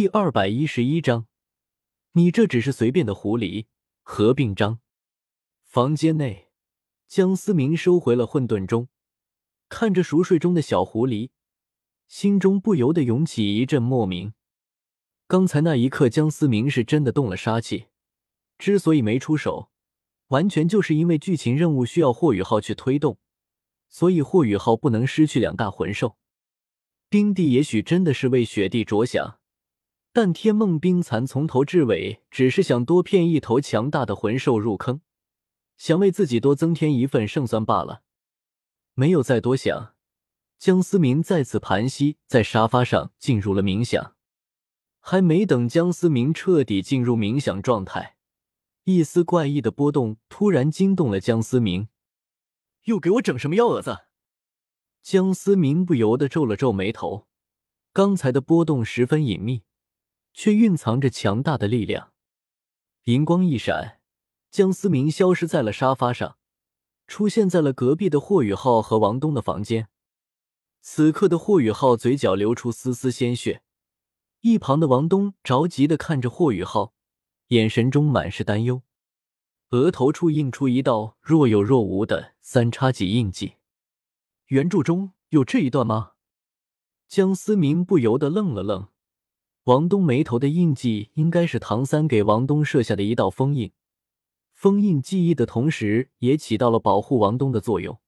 第二百一十一章，你这只是随便的狐狸。合并章。房间内，江思明收回了混沌钟，看着熟睡中的小狐狸，心中不由得涌起一阵莫名。刚才那一刻，江思明是真的动了杀气。之所以没出手，完全就是因为剧情任务需要霍雨浩去推动，所以霍雨浩不能失去两大魂兽。冰帝也许真的是为雪帝着想。但天梦冰蚕从头至尾只是想多骗一头强大的魂兽入坑，想为自己多增添一份胜算罢了，没有再多想。江思明再次盘膝在沙发上，进入了冥想。还没等江思明彻底进入冥想状态，一丝怪异的波动突然惊动了江思明。又给我整什么幺蛾子？江思明不由得皱了皱眉头。刚才的波动十分隐秘。却蕴藏着强大的力量。银光一闪，江思明消失在了沙发上，出现在了隔壁的霍雨浩和王东的房间。此刻的霍雨浩嘴角流出丝丝鲜血，一旁的王东着急的看着霍雨浩，眼神中满是担忧，额头处印出一道若有若无的三叉戟印记。原著中有这一段吗？江思明不由得愣了愣。王东眉头的印记应该是唐三给王东设下的一道封印，封印记忆的同时，也起到了保护王东的作用。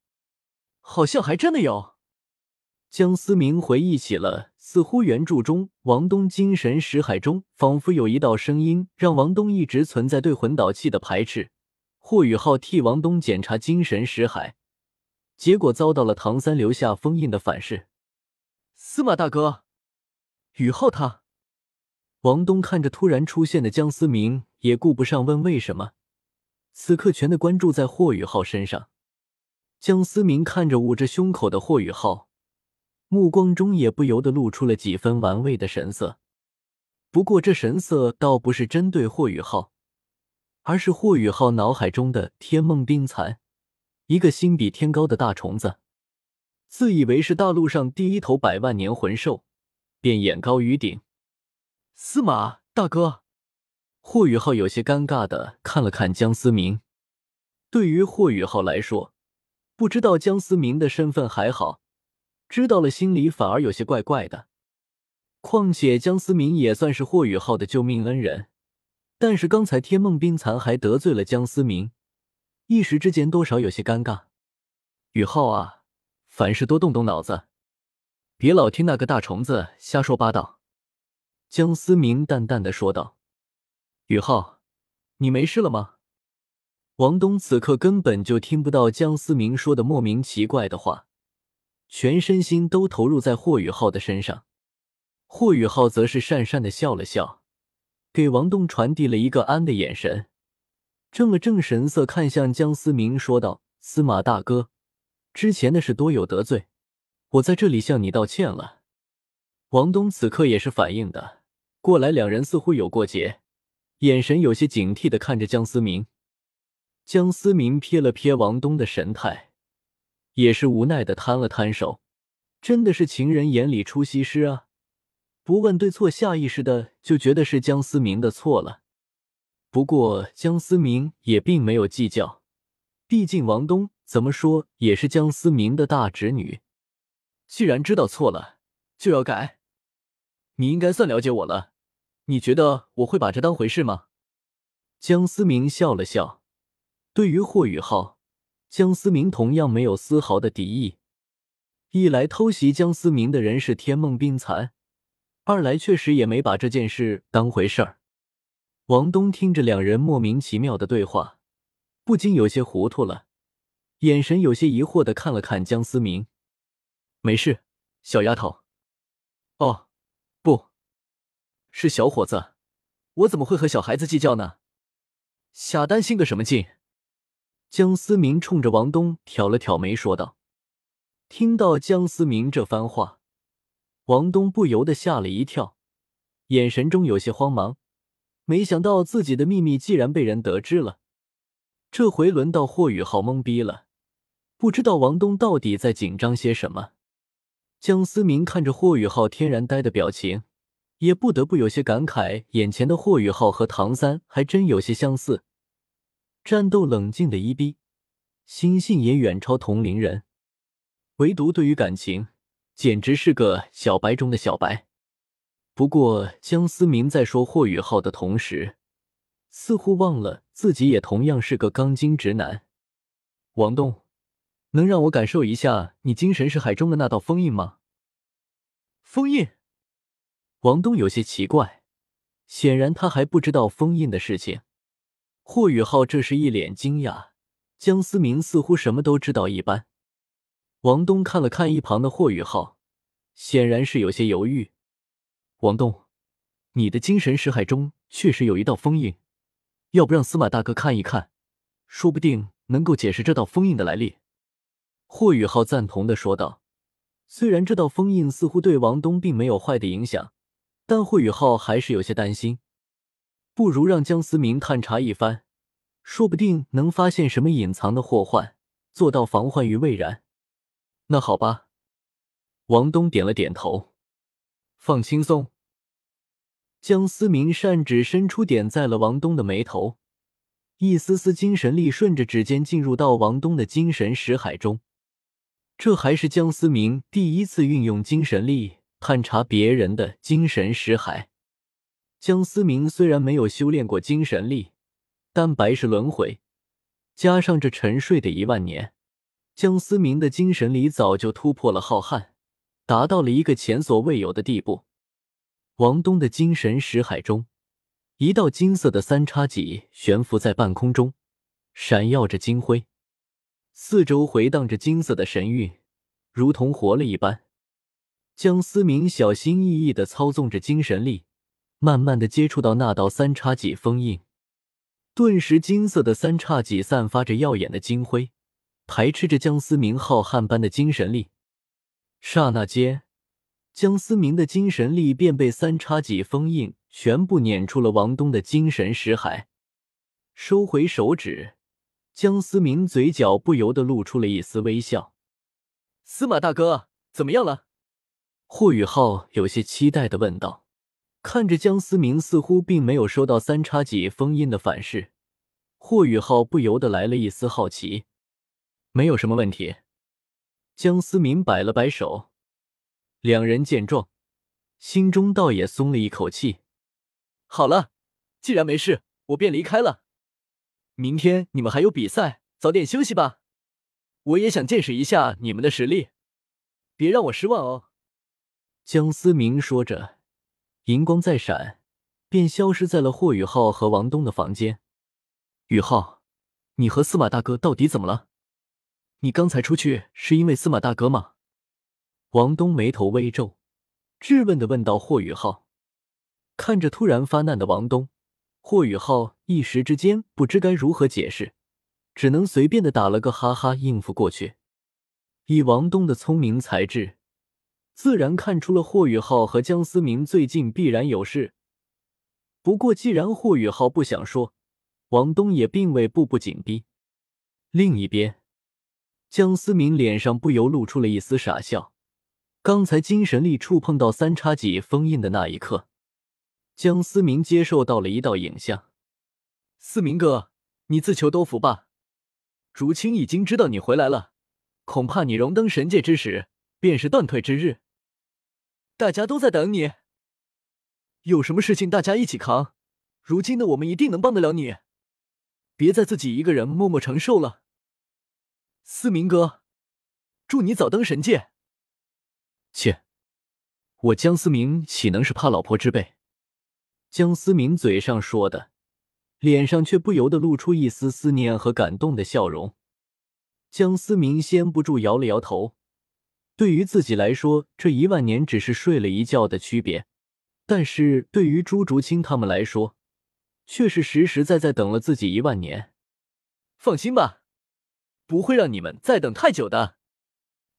好像还真的有。江思明回忆起了，似乎原著中王东精神识海中仿佛有一道声音，让王东一直存在对魂导器的排斥。霍雨浩替王东检查精神识海，结果遭到了唐三留下封印的反噬。司马大哥，雨浩他。王东看着突然出现的江思明，也顾不上问为什么，此刻全的关注在霍雨浩身上。江思明看着捂着胸口的霍雨浩，目光中也不由得露出了几分玩味的神色。不过这神色倒不是针对霍雨浩，而是霍雨浩脑海中的天梦冰蚕，一个心比天高的大虫子，自以为是大陆上第一头百万年魂兽，便眼高于顶。司马大哥，霍雨浩有些尴尬的看了看江思明。对于霍雨浩来说，不知道江思明的身份还好，知道了心里反而有些怪怪的。况且江思明也算是霍雨浩的救命恩人，但是刚才天梦冰蚕还得罪了江思明，一时之间多少有些尴尬。雨浩啊，凡事多动动脑子，别老听那个大虫子瞎说八道。江思明淡淡的说道：“宇浩，你没事了吗？”王东此刻根本就听不到江思明说的莫名奇怪的话，全身心都投入在霍雨浩的身上。霍雨浩则是讪讪的笑了笑，给王东传递了一个安的眼神，正了正神色，看向江思明说道：“司马大哥，之前的事多有得罪，我在这里向你道歉了。”王东此刻也是反应的。过来，两人似乎有过节，眼神有些警惕的看着江思明。江思明瞥了瞥王东的神态，也是无奈的摊了摊手。真的是情人眼里出西施啊！不问对错，下意识的就觉得是江思明的错了。不过江思明也并没有计较，毕竟王东怎么说也是江思明的大侄女。既然知道错了，就要改。你应该算了解我了。你觉得我会把这当回事吗？江思明笑了笑。对于霍雨浩，江思明同样没有丝毫的敌意。一来偷袭江思明的人是天梦冰蚕，二来确实也没把这件事当回事儿。王东听着两人莫名其妙的对话，不禁有些糊涂了，眼神有些疑惑的看了看江思明。没事，小丫头。哦。是小伙子，我怎么会和小孩子计较呢？瞎担心个什么劲？江思明冲着王东挑了挑眉，说道。听到江思明这番话，王东不由得吓了一跳，眼神中有些慌忙。没想到自己的秘密既然被人得知了，这回轮到霍雨浩懵逼了，不知道王东到底在紧张些什么。江思明看着霍雨浩天然呆的表情。也不得不有些感慨，眼前的霍雨浩和唐三还真有些相似，战斗冷静的一逼，心性也远超同龄人，唯独对于感情，简直是个小白中的小白。不过，江思明在说霍雨浩的同时，似乎忘了自己也同样是个钢筋直男。王东，能让我感受一下你精神识海中的那道封印吗？封印。王东有些奇怪，显然他还不知道封印的事情。霍雨浩这时一脸惊讶，江思明似乎什么都知道一般。王东看了看一旁的霍雨浩，显然是有些犹豫。王东，你的精神识海中确实有一道封印，要不让司马大哥看一看，说不定能够解释这道封印的来历。霍雨浩赞同的说道。虽然这道封印似乎对王东并没有坏的影响。但霍雨浩还是有些担心，不如让江思明探查一番，说不定能发现什么隐藏的祸患，做到防患于未然。那好吧，王东点了点头，放轻松。江思明扇指伸出，点在了王东的眉头，一丝丝精神力顺着指尖进入到王东的精神识海中。这还是江思明第一次运用精神力。探查别人的精神识海，江思明虽然没有修炼过精神力，但白世轮回加上这沉睡的一万年，江思明的精神力早就突破了浩瀚，达到了一个前所未有的地步。王东的精神识海中，一道金色的三叉戟悬浮在半空中，闪耀着金辉，四周回荡着金色的神韵，如同活了一般。江思明小心翼翼的操纵着精神力，慢慢的接触到那道三叉戟封印，顿时金色的三叉戟散发着耀眼的金辉，排斥着江思明浩瀚般的精神力。刹那间，江思明的精神力便被三叉戟封印全部撵出了王东的精神识海。收回手指，江思明嘴角不由得露出了一丝微笑。司马大哥，怎么样了？霍雨浩有些期待的问道：“看着江思明似乎并没有收到三叉戟封印的反噬，霍雨浩不由得来了一丝好奇。没有什么问题。”江思明摆了摆手。两人见状，心中倒也松了一口气。好了，既然没事，我便离开了。明天你们还有比赛，早点休息吧。我也想见识一下你们的实力，别让我失望哦。江思明说着，银光再闪，便消失在了霍雨浩和王东的房间。雨浩，你和司马大哥到底怎么了？你刚才出去是因为司马大哥吗？王东眉头微皱，质问的问道。霍雨浩看着突然发难的王东，霍雨浩一时之间不知该如何解释，只能随便的打了个哈哈应付过去。以王东的聪明才智。自然看出了霍雨浩和江思明最近必然有事。不过，既然霍雨浩不想说，王东也并未步步紧逼。另一边，江思明脸上不由露出了一丝傻笑。刚才精神力触碰到三叉戟封印的那一刻，江思明接受到了一道影像。思明哥，你自求多福吧。竹青已经知道你回来了，恐怕你荣登神界之时，便是断腿之日。大家都在等你，有什么事情大家一起扛。如今的我们一定能帮得了你，别再自己一个人默默承受了。思明哥，祝你早登神界。切，我江思明岂能是怕老婆之辈？江思明嘴上说的，脸上却不由得露出一丝思念和感动的笑容。江思明先不住摇了摇头。对于自己来说，这一万年只是睡了一觉的区别；但是对于朱竹清他们来说，却是实实在在等了自己一万年。放心吧，不会让你们再等太久的。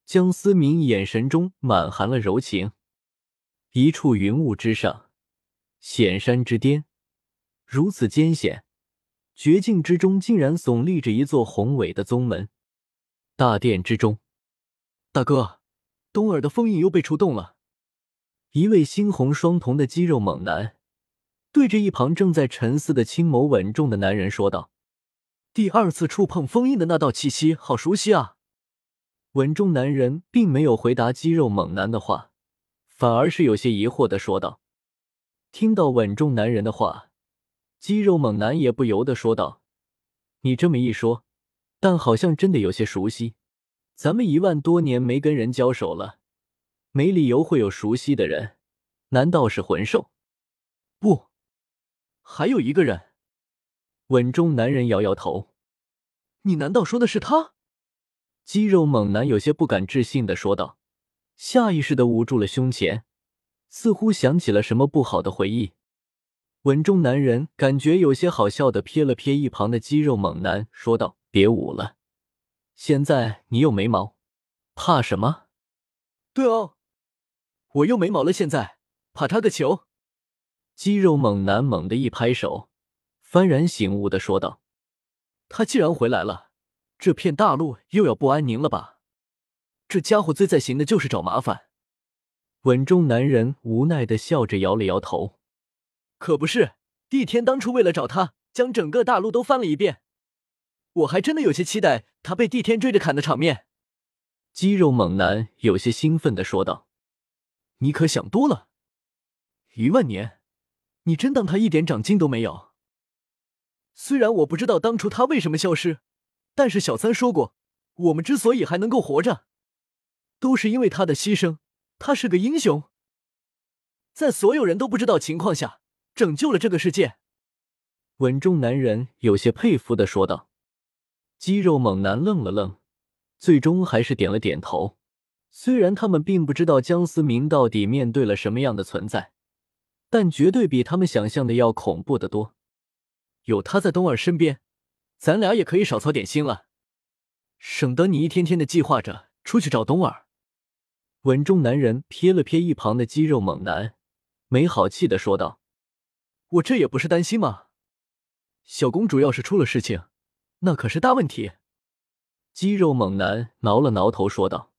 江思明眼神中满含了柔情。一处云雾之上，险山之巅，如此艰险，绝境之中，竟然耸立着一座宏伟的宗门。大殿之中，大哥。东儿的封印又被触动了，一位猩红双瞳的肌肉猛男对着一旁正在沉思的青眸稳重的男人说道：“第二次触碰封印的那道气息，好熟悉啊！”稳重男人并没有回答肌肉猛男的话，反而是有些疑惑的说道。听到稳重男人的话，肌肉猛男也不由得说道：“你这么一说，但好像真的有些熟悉。咱们一万多年没跟人交手了，没理由会有熟悉的人。难道是魂兽？不，还有一个人。”稳重男人摇摇头：“你难道说的是他？”肌肉猛男有些不敢置信的说道，下意识的捂住了胸前。似乎想起了什么不好的回忆，稳重男人感觉有些好笑的瞥了瞥一旁的肌肉猛男，说道：“别捂了，现在你又没毛，怕什么？”“对哦，我又没毛了，现在怕他个球！”肌肉猛男猛地一拍手，幡然醒悟的说道：“他既然回来了，这片大陆又要不安宁了吧？这家伙最在行的就是找麻烦。”稳重男人无奈的笑着摇了摇头，可不是，帝天当初为了找他，将整个大陆都翻了一遍，我还真的有些期待他被帝天追着砍的场面。肌肉猛男有些兴奋的说道：“你可想多了，一万年，你真当他一点长进都没有？虽然我不知道当初他为什么消失，但是小三说过，我们之所以还能够活着，都是因为他的牺牲。”他是个英雄，在所有人都不知道情况下拯救了这个世界。稳重男人有些佩服的说道。肌肉猛男愣了愣，最终还是点了点头。虽然他们并不知道江思明到底面对了什么样的存在，但绝对比他们想象的要恐怖的多。有他在东儿身边，咱俩也可以少操点心了，省得你一天天的计划着出去找东儿。稳重男人瞥了瞥一旁的肌肉猛男，没好气的说道：“我这也不是担心吗？小公主要是出了事情，那可是大问题。”肌肉猛男挠了挠头说道。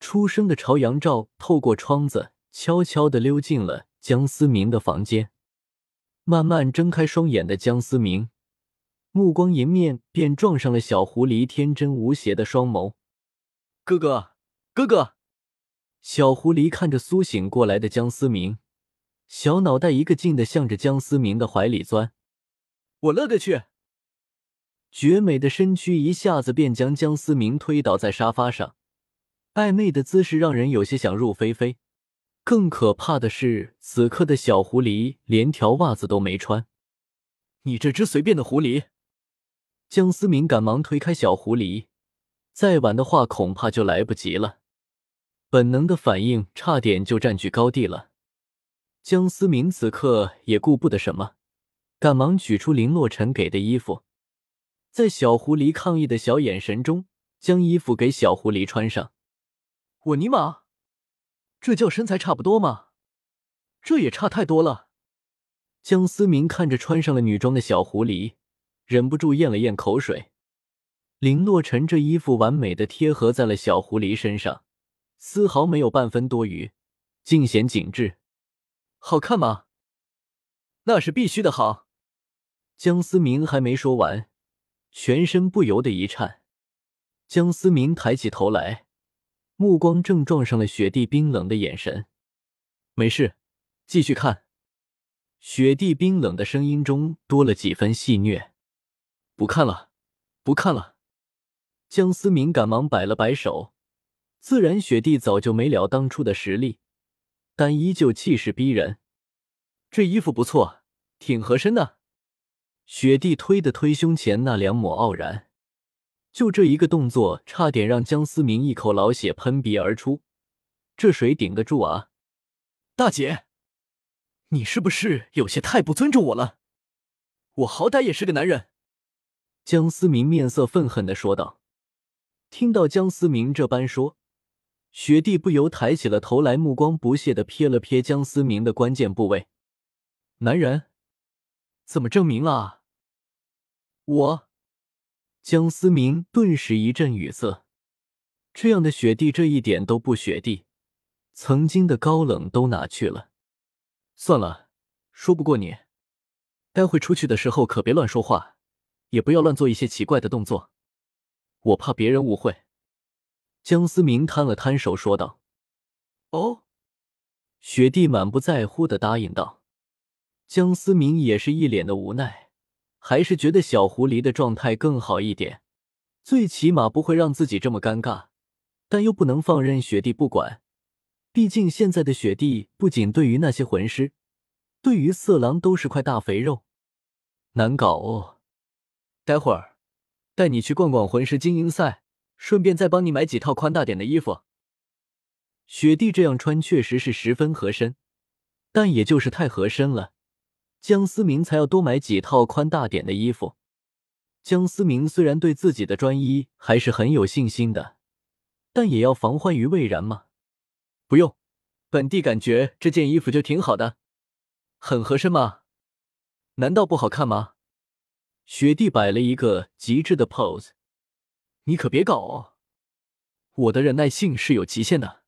初升的朝阳照透过窗子，悄悄的溜进了江思明的房间。慢慢睁开双眼的江思明，目光迎面便撞上了小狐狸天真无邪的双眸。“哥哥，哥哥！”小狐狸看着苏醒过来的江思明，小脑袋一个劲的向着江思明的怀里钻。我勒个去！绝美的身躯一下子便将江思明推倒在沙发上，暧昧的姿势让人有些想入非非。更可怕的是，此刻的小狐狸连条袜子都没穿。你这只随便的狐狸！江思明赶忙推开小狐狸，再晚的话恐怕就来不及了。本能的反应差点就占据高地了。江思明此刻也顾不得什么，赶忙取出林洛尘给的衣服，在小狐狸抗议的小眼神中，将衣服给小狐狸穿上。我尼玛，这叫身材差不多吗？这也差太多了。江思明看着穿上了女装的小狐狸，忍不住咽了咽口水。林洛尘这衣服完美的贴合在了小狐狸身上。丝毫没有半分多余，尽显紧致，好看吗？那是必须的。好，江思明还没说完，全身不由得一颤。江思明抬起头来，目光正撞上了雪地冰冷的眼神。没事，继续看。雪地冰冷的声音中多了几分戏谑。不看了，不看了。江思明赶忙摆了摆手。自然，雪地早就没了当初的实力，但依旧气势逼人。这衣服不错，挺合身的。雪帝推的推胸前那两抹傲然，就这一个动作，差点让江思明一口老血喷鼻而出。这谁顶得住啊？大姐，你是不是有些太不尊重我了？我好歹也是个男人。江思明面色愤恨的说道。听到江思明这般说。雪帝不由抬起了头来，目光不屑的瞥了瞥江思明的关键部位。男人？怎么证明啊？我？江思明顿时一阵语塞。这样的雪帝，这一点都不雪地，曾经的高冷都哪去了？算了，说不过你。待会出去的时候可别乱说话，也不要乱做一些奇怪的动作，我怕别人误会。江思明摊了摊手说道：“哦。”雪帝满不在乎的答应道。江思明也是一脸的无奈，还是觉得小狐狸的状态更好一点，最起码不会让自己这么尴尬，但又不能放任雪帝不管。毕竟现在的雪帝不仅对于那些魂师，对于色狼都是块大肥肉，难搞哦。待会儿带你去逛逛魂师精英赛，顺便再帮你买几套宽大点的衣服。雪帝这样穿确实是十分合身，但也就是太合身了，江思明才要多买几套宽大点的衣服。江思明虽然对自己的专一还是很有信心的，但也要防患于未然嘛。不用，本帝感觉这件衣服就挺好的，很合身嘛？难道不好看吗？雪帝摆了一个极致的 pose，你可别搞哦，我的忍耐性是有极限的。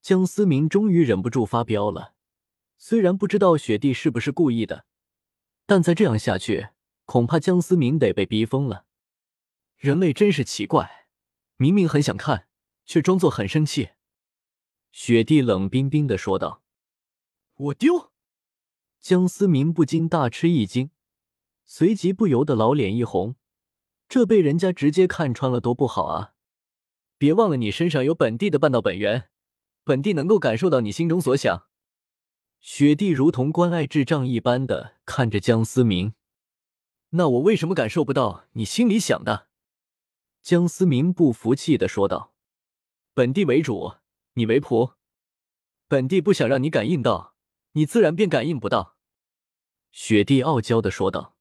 江思明终于忍不住发飙了，虽然不知道雪帝是不是故意的，但再这样下去，恐怕江思明得被逼疯了。人类真是奇怪，明明很想看，却装作很生气。雪帝冷冰冰的说道：“我丢！”江思明不禁大吃一惊，随即不由得老脸一红。这被人家直接看穿了，多不好啊！别忘了，你身上有本地的半道本源，本帝能够感受到你心中所想。雪帝如同关爱智障一般的看着江思明。那我为什么感受不到你心里想的？江思明不服气的说道：“本帝为主。”你为仆，本帝不想让你感应到，你自然便感应不到。”雪帝傲娇的说道。